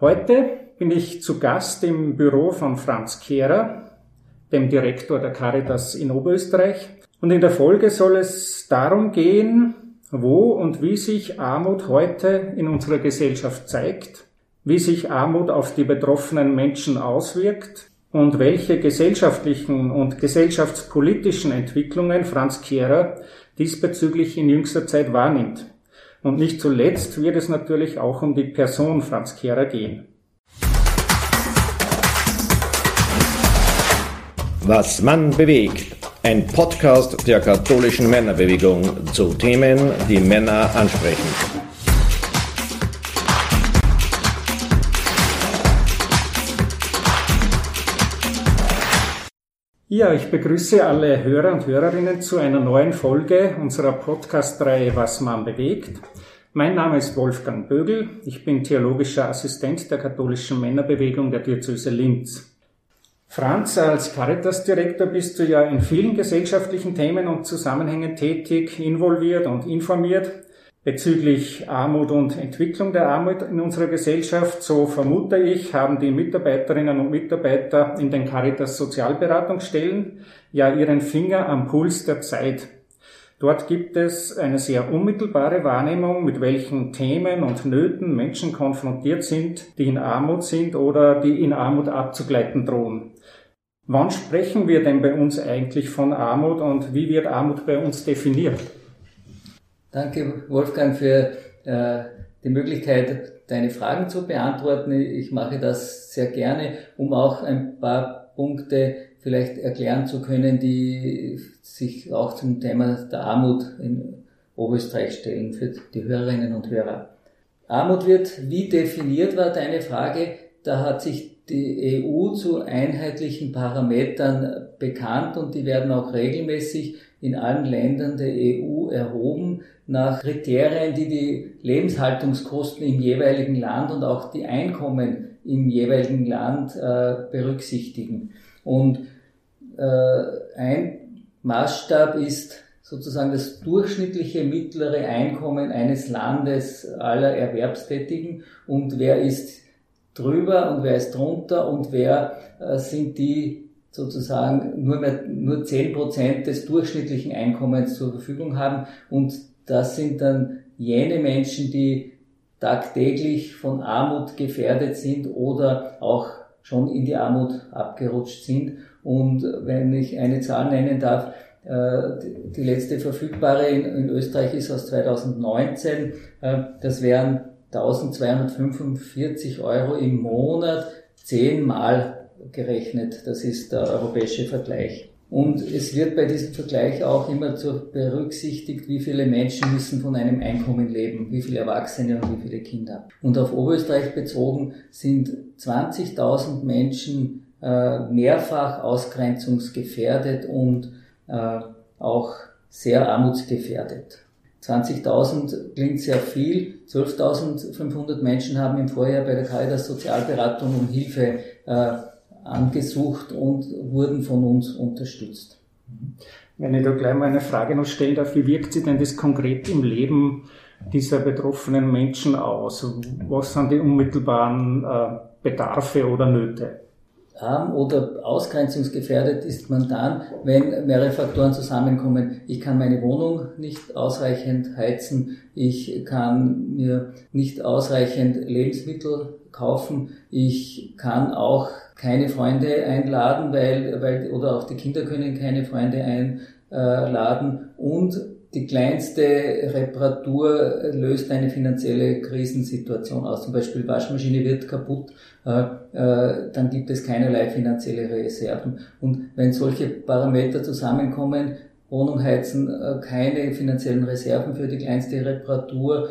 Heute bin ich zu Gast im Büro von Franz Kehrer, dem Direktor der Caritas in Oberösterreich. Und in der Folge soll es darum gehen, wo und wie sich Armut heute in unserer Gesellschaft zeigt, wie sich Armut auf die betroffenen Menschen auswirkt und welche gesellschaftlichen und gesellschaftspolitischen Entwicklungen Franz Kehrer diesbezüglich in jüngster Zeit wahrnimmt. Und nicht zuletzt wird es natürlich auch um die Person Franz Kehrer gehen. Was Mann bewegt. Ein Podcast der katholischen Männerbewegung zu Themen, die Männer ansprechen. Ja, ich begrüße alle Hörer und Hörerinnen zu einer neuen Folge unserer Podcast-Reihe Was man bewegt. Mein Name ist Wolfgang Bögel. Ich bin theologischer Assistent der katholischen Männerbewegung der Diözese Linz. Franz, als Caritas-Direktor bist du ja in vielen gesellschaftlichen Themen und Zusammenhängen tätig, involviert und informiert bezüglich Armut und Entwicklung der Armut in unserer Gesellschaft. So vermute ich, haben die Mitarbeiterinnen und Mitarbeiter in den Caritas Sozialberatungsstellen ja ihren Finger am Puls der Zeit. Dort gibt es eine sehr unmittelbare Wahrnehmung, mit welchen Themen und Nöten Menschen konfrontiert sind, die in Armut sind oder die in Armut abzugleiten drohen. Wann sprechen wir denn bei uns eigentlich von Armut und wie wird Armut bei uns definiert? Danke, Wolfgang, für äh, die Möglichkeit, deine Fragen zu beantworten. Ich mache das sehr gerne, um auch ein paar Punkte vielleicht erklären zu können, die sich auch zum Thema der Armut in Oberösterreich stellen für die Hörerinnen und Hörer. Armut wird, wie definiert war deine Frage, da hat sich die EU zu einheitlichen Parametern bekannt und die werden auch regelmäßig in allen Ländern der EU erhoben nach Kriterien, die die Lebenshaltungskosten im jeweiligen Land und auch die Einkommen im jeweiligen Land äh, berücksichtigen. Und äh, ein Maßstab ist sozusagen das durchschnittliche mittlere Einkommen eines Landes aller Erwerbstätigen und wer ist drüber und wer ist drunter und wer äh, sind die sozusagen nur mehr, nur zehn Prozent des durchschnittlichen Einkommens zur Verfügung haben und das sind dann jene Menschen, die tagtäglich von Armut gefährdet sind oder auch schon in die Armut abgerutscht sind. Und wenn ich eine Zahl nennen darf, äh, die letzte verfügbare in Österreich ist aus 2019, äh, das wären 1245 Euro im Monat, zehnmal gerechnet. Das ist der europäische Vergleich. Und es wird bei diesem Vergleich auch immer berücksichtigt, wie viele Menschen müssen von einem Einkommen leben, wie viele Erwachsene und wie viele Kinder. Und auf Oberösterreich bezogen sind 20.000 Menschen äh, mehrfach ausgrenzungsgefährdet und äh, auch sehr armutsgefährdet. 20.000 klingt sehr viel. 12.500 Menschen haben im Vorjahr bei der Caritas Sozialberatung um Hilfe äh, angesucht und wurden von uns unterstützt. Wenn ich da gleich mal eine Frage noch stellen darf, wie wirkt sich denn das konkret im Leben dieser betroffenen Menschen aus? Was sind die unmittelbaren äh, Bedarfe oder Nöte? Arm oder ausgrenzungsgefährdet ist man dann, wenn mehrere Faktoren zusammenkommen. Ich kann meine Wohnung nicht ausreichend heizen, ich kann mir nicht ausreichend Lebensmittel kaufen, ich kann auch keine Freunde einladen, weil, weil, oder auch die Kinder können keine Freunde einladen und die kleinste Reparatur löst eine finanzielle Krisensituation aus. Zum Beispiel Waschmaschine wird kaputt, äh, äh, dann gibt es keinerlei finanzielle Reserven. Und wenn solche Parameter zusammenkommen, Wohnung heizen, äh, keine finanziellen Reserven für die kleinste Reparatur,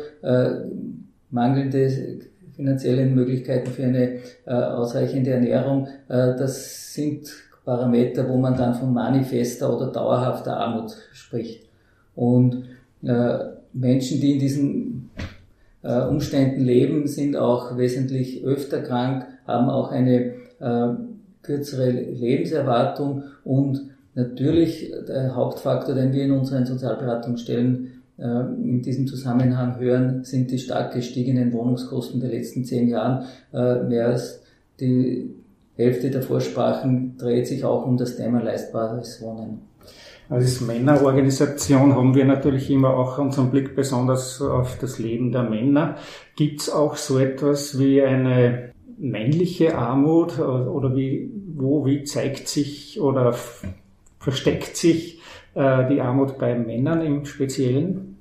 mangelnde finanziellen Möglichkeiten für eine ausreichende Ernährung. Äh, das sind Parameter, wo man dann von manifester oder dauerhafter Armut spricht. Und äh, Menschen, die in diesen äh, Umständen leben, sind auch wesentlich öfter krank, haben auch eine äh, kürzere Lebenserwartung und natürlich der Hauptfaktor, den wir in unseren Sozialberatungsstellen äh, in diesem Zusammenhang hören, sind die stark gestiegenen Wohnungskosten der letzten zehn Jahren. Äh, mehr als die Hälfte der Vorsprachen dreht sich auch um das Thema leistbares Wohnen. Als Männerorganisation haben wir natürlich immer auch unseren Blick besonders auf das Leben der Männer. Gibt es auch so etwas wie eine männliche Armut oder wie, wo, wie zeigt sich oder versteckt sich äh, die Armut bei Männern im Speziellen?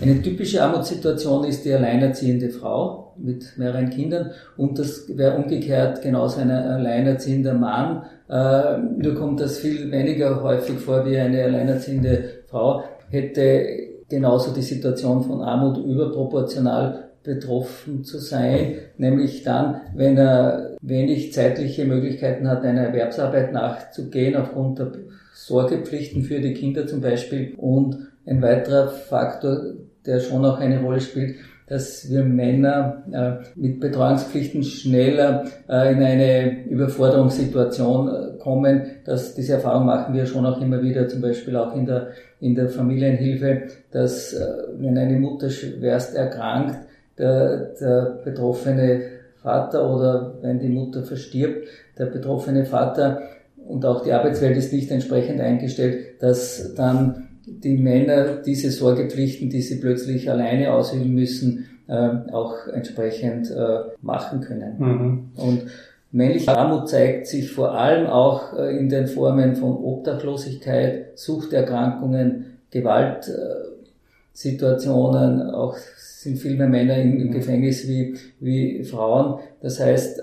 Eine typische Armutssituation ist die alleinerziehende Frau mit mehreren Kindern und das wäre umgekehrt genauso ein alleinerziehender Mann. Äh, nur kommt das viel weniger häufig vor wie eine alleinerziehende Frau hätte genauso die Situation von Armut überproportional betroffen zu sein, nämlich dann, wenn er wenig zeitliche Möglichkeiten hat, einer Erwerbsarbeit nachzugehen, aufgrund der Sorgepflichten für die Kinder zum Beispiel. Und ein weiterer Faktor, der schon auch eine Rolle spielt, dass wir Männer äh, mit Betreuungspflichten schneller äh, in eine Überforderungssituation äh, kommen. Dass diese Erfahrung machen wir schon auch immer wieder, zum Beispiel auch in der, in der Familienhilfe, dass wenn eine Mutter schwerst erkrankt, der, der betroffene Vater oder wenn die Mutter verstirbt, der betroffene Vater und auch die Arbeitswelt ist nicht entsprechend eingestellt, dass dann die Männer diese Sorgepflichten, die sie plötzlich alleine ausüben müssen, äh, auch entsprechend äh, machen können. Mhm. Und männliche Armut zeigt sich vor allem auch äh, in den Formen von Obdachlosigkeit, Suchterkrankungen, Gewaltsituationen, auch sind viel mehr Männer im, im Gefängnis wie, wie Frauen. Das heißt,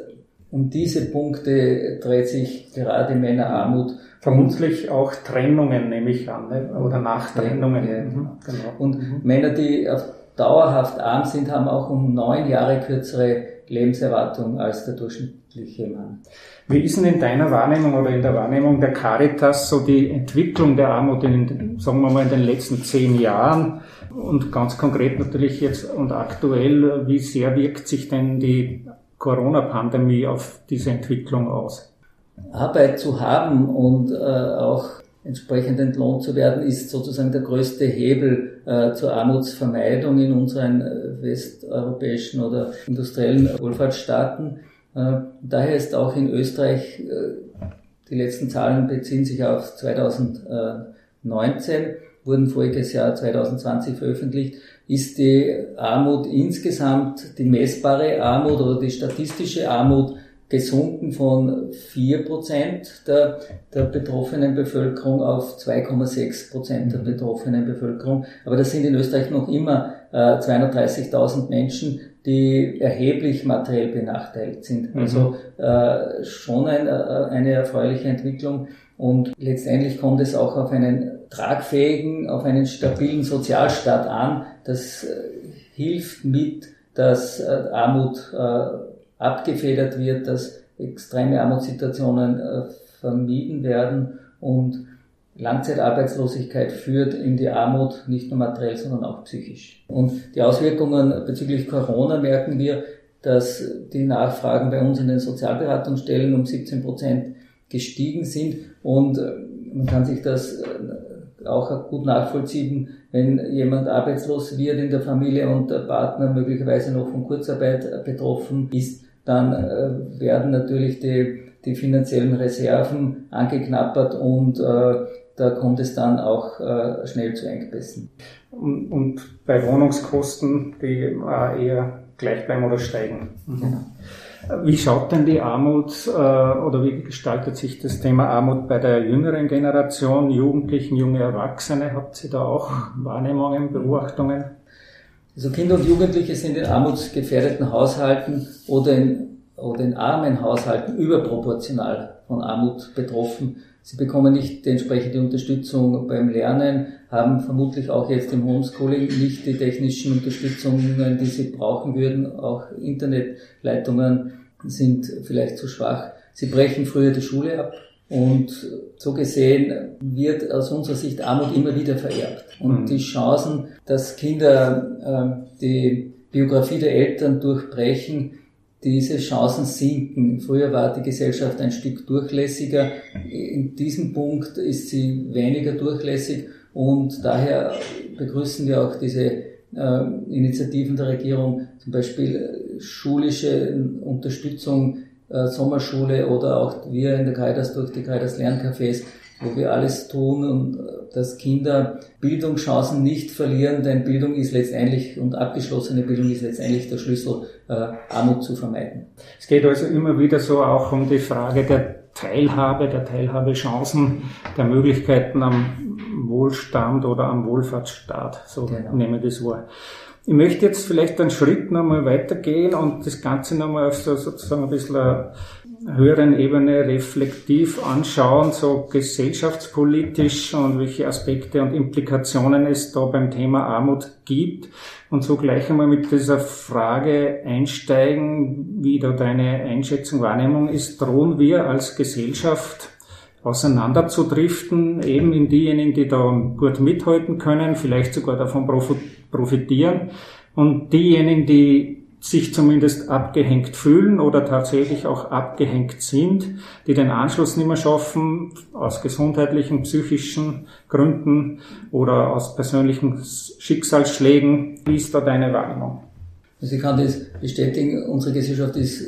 um diese Punkte dreht sich gerade Männerarmut. Vermutlich auch Trennungen, nehme ich an, ne? oder Nachtrennungen. Ja, mhm, genau. Und mhm. Männer, die dauerhaft arm sind, haben auch um neun Jahre kürzere Lebenserwartung als der durchschnittliche Mann. Wie ist denn in deiner Wahrnehmung oder in der Wahrnehmung der Caritas so die Entwicklung der Armut in, sagen wir mal, in den letzten zehn Jahren? Und ganz konkret natürlich jetzt und aktuell, wie sehr wirkt sich denn die Corona-Pandemie auf diese Entwicklung aus? Arbeit zu haben und äh, auch entsprechend entlohnt zu werden, ist sozusagen der größte Hebel äh, zur Armutsvermeidung in unseren äh, westeuropäischen oder industriellen Wohlfahrtsstaaten. Äh, daher ist auch in Österreich, äh, die letzten Zahlen beziehen sich auf 2019, wurden voriges Jahr 2020 veröffentlicht, ist die Armut insgesamt, die messbare Armut oder die statistische Armut gesunken von 4% der, der betroffenen Bevölkerung auf 2,6% der betroffenen Bevölkerung. Aber das sind in Österreich noch immer äh, 230.000 Menschen, die erheblich materiell benachteiligt sind. Mhm. Also äh, schon ein, äh, eine erfreuliche Entwicklung. Und letztendlich kommt es auch auf einen tragfähigen, auf einen stabilen Sozialstaat an. Das äh, hilft mit, dass äh, Armut äh, abgefedert wird, dass extreme Armutssituationen äh, vermieden werden und Langzeitarbeitslosigkeit führt in die Armut, nicht nur materiell, sondern auch psychisch. Und die Auswirkungen bezüglich Corona merken wir, dass die Nachfragen bei uns in den Sozialberatungsstellen um 17 Prozent gestiegen sind und äh, man kann sich das äh, auch gut nachvollziehen, wenn jemand arbeitslos wird in der Familie und der Partner möglicherweise noch von Kurzarbeit betroffen ist, dann äh, werden natürlich die, die finanziellen Reserven angeknappert und äh, da kommt es dann auch äh, schnell zu Engpässen. Und, und bei Wohnungskosten, die äh, eher gleich bleiben oder steigen. Mhm. Genau. Wie schaut denn die Armut äh, oder wie gestaltet sich das Thema Armut bei der jüngeren Generation, Jugendlichen, junge Erwachsene? Habt ihr da auch Wahrnehmungen, Beobachtungen? Also Kinder und Jugendliche sind in armutsgefährdeten Haushalten oder in, oder in armen Haushalten überproportional von Armut betroffen. Sie bekommen nicht die entsprechende Unterstützung beim Lernen, haben vermutlich auch jetzt im Homeschooling nicht die technischen Unterstützungen, die sie brauchen würden. Auch Internetleitungen sind vielleicht zu schwach. Sie brechen früher die Schule ab, und so gesehen wird aus unserer Sicht Armut immer wieder vererbt. Und mhm. die Chancen, dass Kinder äh, die Biografie der Eltern durchbrechen, diese Chancen sinken. Früher war die Gesellschaft ein Stück durchlässiger. In diesem Punkt ist sie weniger durchlässig Und daher begrüßen wir auch diese äh, Initiativen der Regierung, zum Beispiel schulische Unterstützung, äh, Sommerschule oder auch wir in der Caritas durch die Caritas Lerncafés, wo wir alles tun, um, dass Kinder Bildungschancen nicht verlieren, denn Bildung ist letztendlich und abgeschlossene Bildung ist letztendlich der Schlüssel, äh, Armut zu vermeiden. Es geht also immer wieder so auch um die Frage der Teilhabe, der Teilhabechancen, der Möglichkeiten am Wohlstand oder am Wohlfahrtsstaat. So genau. nehme ich das wahr. Ich möchte jetzt vielleicht einen Schritt nochmal weitergehen und das Ganze nochmal auf so sozusagen ein bisschen höheren Ebene reflektiv anschauen, so gesellschaftspolitisch und welche Aspekte und Implikationen es da beim Thema Armut gibt. Und so gleich einmal mit dieser Frage einsteigen, wie da deine Einschätzung, Wahrnehmung ist, drohen wir als Gesellschaft auseinanderzudriften, eben in diejenigen, die da gut mithalten können, vielleicht sogar davon profitieren und diejenigen, die sich zumindest abgehängt fühlen oder tatsächlich auch abgehängt sind, die den Anschluss nicht mehr schaffen, aus gesundheitlichen, psychischen Gründen oder aus persönlichen Schicksalsschlägen. Wie ist da deine Wahrnehmung? Also ich kann das bestätigen, unsere Gesellschaft ist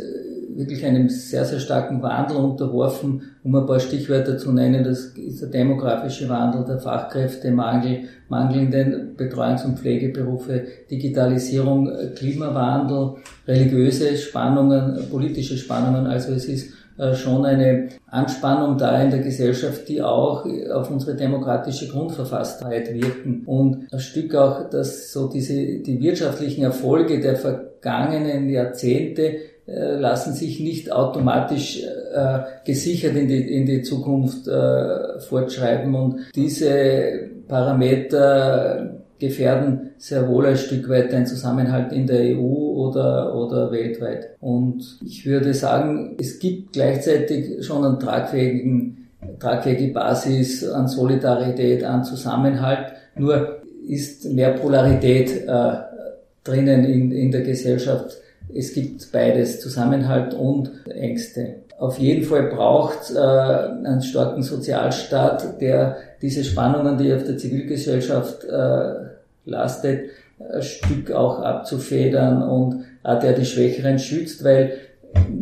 wirklich einem sehr, sehr starken Wandel unterworfen. Um ein paar Stichwörter zu nennen, das ist der demografische Wandel, der Fachkräftemangel, mangelnden Betreuungs- und Pflegeberufe, Digitalisierung, Klimawandel, religiöse Spannungen, politische Spannungen. Also es ist äh, schon eine Anspannung da in der Gesellschaft, die auch auf unsere demokratische Grundverfasstheit wirken. Und ein Stück auch, dass so diese, die wirtschaftlichen Erfolge der vergangenen Jahrzehnte äh, lassen sich nicht automatisch äh, gesichert in die, in die Zukunft äh, fortschreiben und diese Parameter gefährden sehr wohl ein Stück weit den Zusammenhalt in der EU oder, oder weltweit. Und ich würde sagen, es gibt gleichzeitig schon einen tragfähigen, tragfähige Basis an Solidarität, an Zusammenhalt. Nur ist mehr Polarität äh, drinnen in, in der Gesellschaft es gibt beides, Zusammenhalt und Ängste. Auf jeden Fall braucht es äh, einen starken Sozialstaat, der diese Spannungen, die auf der Zivilgesellschaft äh, lastet, ein Stück auch abzufedern und auch der die Schwächeren schützt, weil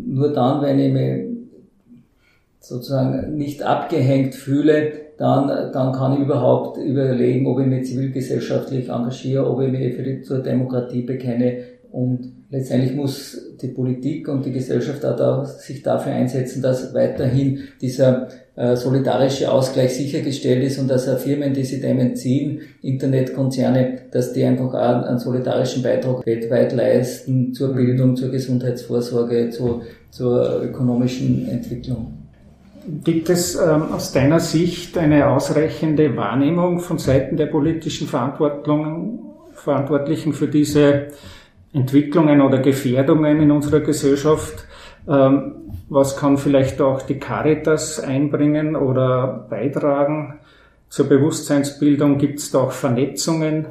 nur dann, wenn ich mich sozusagen nicht abgehängt fühle, dann, dann kann ich überhaupt überlegen, ob ich mich zivilgesellschaftlich engagiere, ob ich mich für die, zur Demokratie bekenne und letztendlich muss die Politik und die Gesellschaft auch da, sich dafür einsetzen, dass weiterhin dieser äh, solidarische Ausgleich sichergestellt ist und dass auch Firmen, die sich dem entziehen, Internetkonzerne, dass die einfach auch einen solidarischen Beitrag weltweit leisten zur Bildung, zur Gesundheitsvorsorge, zur, zur ökonomischen Entwicklung. Gibt es ähm, aus deiner Sicht eine ausreichende Wahrnehmung von Seiten der politischen Verantwortlichen für diese Entwicklungen oder Gefährdungen in unserer Gesellschaft. Ähm, was kann vielleicht auch die Caritas einbringen oder beitragen zur Bewusstseinsbildung? Gibt es da auch Vernetzungen?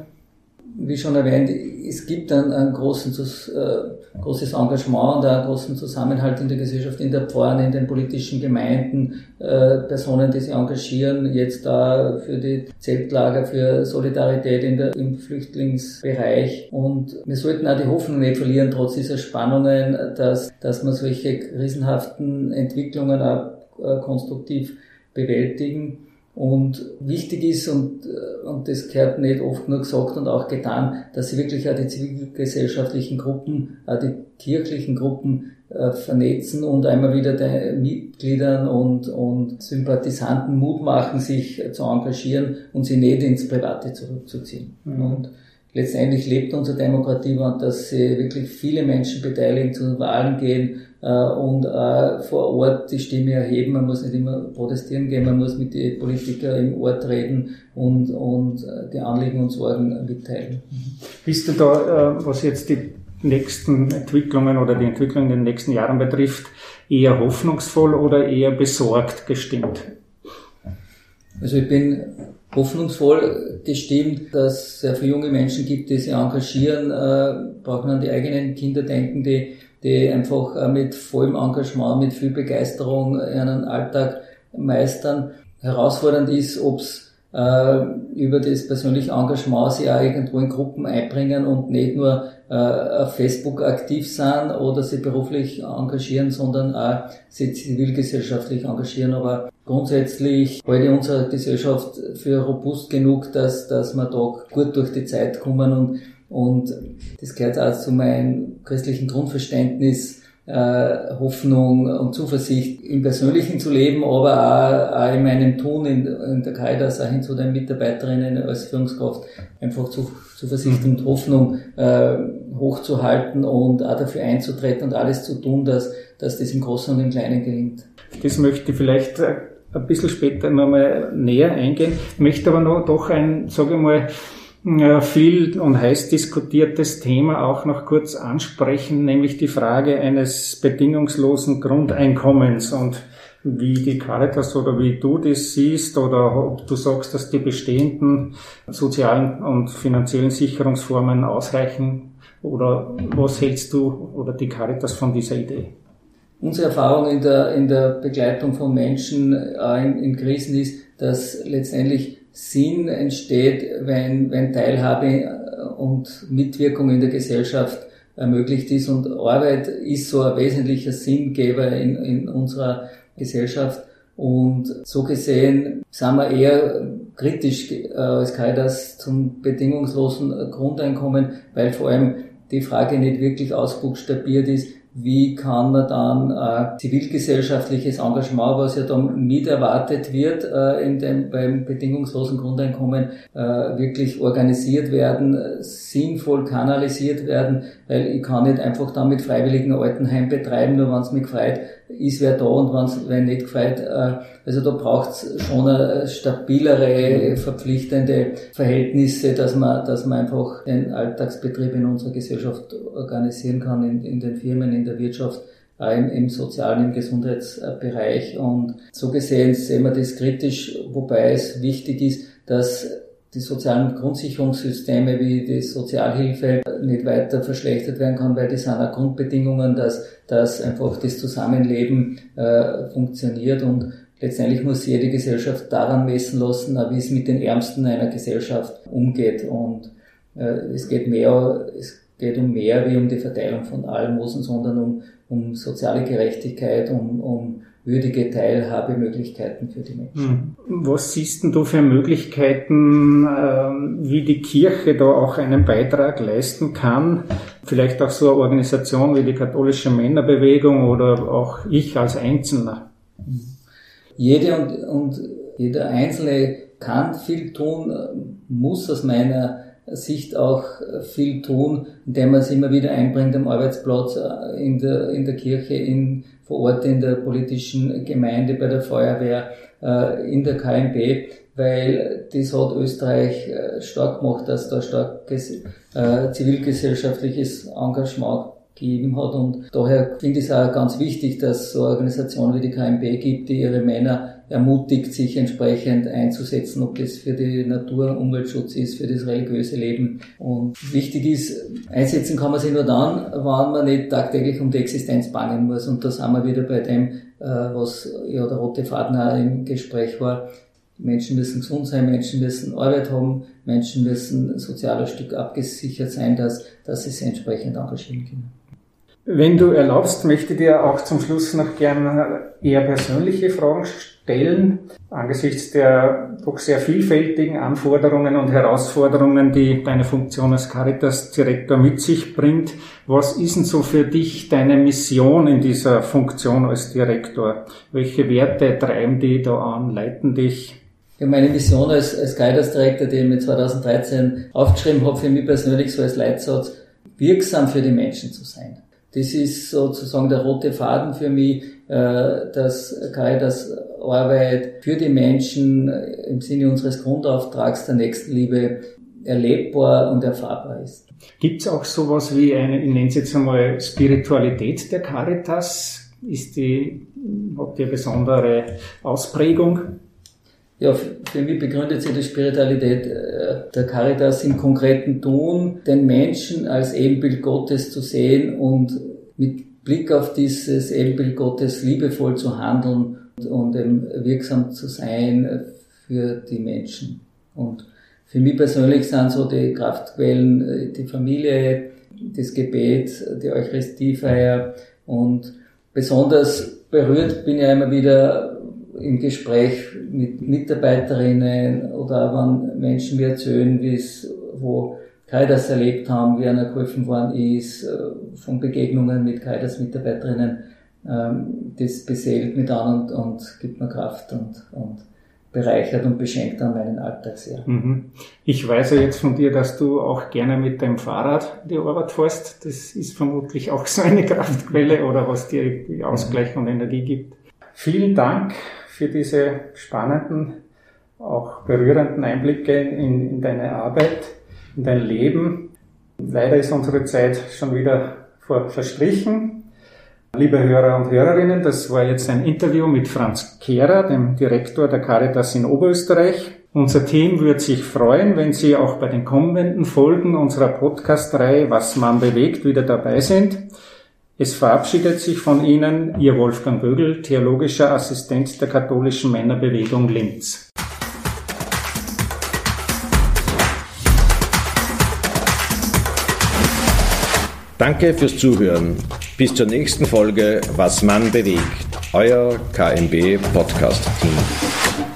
Wie schon erwähnt, es gibt ein, ein großes, äh, großes Engagement und einen großen Zusammenhalt in der Gesellschaft, in der Pforne, in den politischen Gemeinden, äh, Personen, die sich engagieren, jetzt da für die Zeltlager, für Solidarität in der, im Flüchtlingsbereich. Und wir sollten auch die Hoffnung nicht verlieren, trotz dieser Spannungen, dass, dass man solche riesenhaften Entwicklungen auch äh, konstruktiv bewältigen. Und wichtig ist, und, äh, und das gehört nicht oft nur gesagt und auch getan, dass sie wirklich auch die zivilgesellschaftlichen Gruppen, auch die kirchlichen Gruppen äh, vernetzen und einmal wieder den Mitgliedern und, und Sympathisanten Mut machen, sich zu engagieren und sie nicht ins Private zurückzuziehen. Mhm. Und letztendlich lebt unsere Demokratie, dass sie wirklich viele Menschen beteiligen, zu den Wahlen gehen äh, und äh, vor Ort die Stimme erheben. Man muss nicht immer protestieren gehen, man muss mit den Politikern im Ort reden und, und äh, die Anliegen und Sorgen mitteilen. Bist du da, was jetzt die nächsten Entwicklungen oder die Entwicklung in den nächsten Jahren betrifft, eher hoffnungsvoll oder eher besorgt gestimmt? Also ich bin hoffnungsvoll gestimmt, dass es sehr viele junge Menschen gibt, die sich engagieren, äh, braucht man an die eigenen Kinder denken, die, die einfach äh, mit vollem Engagement, mit viel Begeisterung einen Alltag meistern. Herausfordernd ist, ob es äh, über das persönliche Engagement sich auch irgendwo in Gruppen einbringen und nicht nur äh, auf Facebook aktiv sind oder sich beruflich engagieren, sondern auch sich zivilgesellschaftlich engagieren. Aber grundsätzlich halte ich unsere Gesellschaft für robust genug, dass, dass wir da gut durch die Zeit kommen und, und das gehört auch zu meinem christlichen Grundverständnis, äh, Hoffnung und Zuversicht im Persönlichen zu leben, aber auch, auch in meinem Tun in, in der Caritas, auch hin zu den Mitarbeiterinnen als Führungskraft, einfach zu, Zuversicht und Hoffnung äh, hochzuhalten und auch dafür einzutreten und alles zu tun, dass, dass das im Großen und im Kleinen gelingt. Das möchte ich vielleicht äh, ein bisschen später nochmal näher eingehen. Ich möchte aber noch doch ein, sage ich mal, viel und heiß diskutiertes Thema auch noch kurz ansprechen, nämlich die Frage eines bedingungslosen Grundeinkommens und wie die Caritas oder wie du das siehst oder ob du sagst, dass die bestehenden sozialen und finanziellen Sicherungsformen ausreichen oder was hältst du oder die Caritas von dieser Idee? Unsere Erfahrung in der, in der Begleitung von Menschen in, in Krisen ist, dass letztendlich Sinn entsteht, wenn, wenn Teilhabe äh, und Mitwirkung in der Gesellschaft ermöglicht ist. Und Arbeit ist so ein wesentlicher Sinngeber in, in unserer Gesellschaft. Und so gesehen sind wir eher kritisch äh, als Kaidas zum bedingungslosen Grundeinkommen, weil vor allem die Frage nicht wirklich ausbuchstabiert ist, wie kann man dann äh, zivilgesellschaftliches Engagement, was ja dann mit erwartet wird äh, in dem, beim bedingungslosen Grundeinkommen, äh, wirklich organisiert werden, sinnvoll kanalisiert werden, weil ich kann nicht einfach dann mit freiwilligen Altenheim betreiben, nur wenn es mich freut, ist wer da und wenn's, wenn nicht gefällt. Äh, also da braucht es schon eine stabilere, verpflichtende Verhältnisse, dass man, dass man einfach den Alltagsbetrieb in unserer Gesellschaft organisieren kann, in, in den Firmen, in der Wirtschaft, im, im sozialen, im Gesundheitsbereich. Und so gesehen sehen wir das kritisch, wobei es wichtig ist, dass die sozialen Grundsicherungssysteme wie die Sozialhilfe nicht weiter verschlechtert werden kann, weil die sind auch Grundbedingungen, dass, dass einfach das Zusammenleben äh, funktioniert und letztendlich muss jede Gesellschaft daran messen lassen, wie es mit den Ärmsten einer Gesellschaft umgeht. Und äh, es geht mehr, es geht um mehr wie um die Verteilung von Almosen, sondern um, um soziale Gerechtigkeit, um, um würdige Teilhabemöglichkeiten für die Menschen. Hm. Was siehst du für Möglichkeiten, ähm, wie die Kirche da auch einen Beitrag leisten kann? Vielleicht auch so eine Organisation wie die katholische Männerbewegung oder auch ich als Einzelner? Jede und, und jeder Einzelne kann viel tun, muss aus meiner Sicht auch viel tun, indem man sich immer wieder einbringt am Arbeitsplatz, äh, in der, in der Kirche, in vor Ort in der politischen Gemeinde, bei der Feuerwehr, äh, in der KMB, weil das hat Österreich äh, stark gemacht, dass da starkes äh, zivilgesellschaftliches Engagement gegeben hat. Und daher finde ich es auch ganz wichtig, dass es so Organisationen wie die KMB gibt, die ihre Männer ermutigt, sich entsprechend einzusetzen, ob das für die Natur, Umweltschutz ist, für das religiöse Leben. Und wichtig ist, einsetzen kann man sich nur dann, wenn man nicht tagtäglich um die Existenz bangen muss. Und da sind wir wieder bei dem, äh, was ja der rote Faden auch im Gespräch war. Menschen müssen gesund sein, Menschen müssen Arbeit haben, Menschen müssen sozial ein Stück abgesichert sein, dass, dass sie sich entsprechend engagieren können. Wenn du erlaubst, möchte ich dir auch zum Schluss noch gerne eher persönliche Fragen stellen. Angesichts der doch sehr vielfältigen Anforderungen und Herausforderungen, die deine Funktion als Caritas-Direktor mit sich bringt, was ist denn so für dich deine Mission in dieser Funktion als Direktor? Welche Werte treiben die da an, leiten dich? Ja, meine Mission als, als Caritas-Direktor, die ich mir 2013 aufgeschrieben habe, für mich persönlich so als Leitsatz, wirksam für die Menschen zu sein. Das ist sozusagen der rote Faden für mich, äh, dass Caritas Arbeit für die Menschen im Sinne unseres Grundauftrags der Nächstenliebe erlebbar und erfahrbar ist. Gibt es auch sowas wie eine, ich nenne es jetzt einmal Spiritualität der Caritas? Ist die, die eine besondere Ausprägung? Ja, für mich begründet sich die Spiritualität äh, der Caritas im konkreten Tun, den Menschen als Ebenbild Gottes zu sehen und mit Blick auf dieses Ebenbild Gottes liebevoll zu handeln und eben wirksam zu sein für die Menschen. Und für mich persönlich sind so die Kraftquellen äh, die Familie, das Gebet, die Eucharistiefeier und besonders berührt bin ich immer wieder im Gespräch mit Mitarbeiterinnen oder wenn Menschen mir erzählen, wie es, wo Kaidas erlebt haben, wie einer geholfen worden ist, äh, von Begegnungen mit Kaidas Mitarbeiterinnen, ähm, das beseelt mich an und, und gibt mir Kraft und, und bereichert und beschenkt an meinen Alltag sehr. Mhm. Ich weiß ja jetzt von dir, dass du auch gerne mit deinem Fahrrad die Arbeit fährst. Das ist vermutlich auch so eine Kraftquelle oder was dir Ausgleich und Energie gibt. Vielen Dank für diese spannenden, auch berührenden Einblicke in, in deine Arbeit, in dein Leben. Leider ist unsere Zeit schon wieder vor, verstrichen. Liebe Hörer und Hörerinnen, das war jetzt ein Interview mit Franz Kehrer, dem Direktor der Caritas in Oberösterreich. Unser Team würde sich freuen, wenn Sie auch bei den kommenden Folgen unserer Podcast-Reihe Was man bewegt wieder dabei sind. Es verabschiedet sich von Ihnen Ihr Wolfgang Bögel, theologischer Assistent der katholischen Männerbewegung Linz. Danke fürs Zuhören. Bis zur nächsten Folge Was man bewegt. Euer KMB Podcast Team.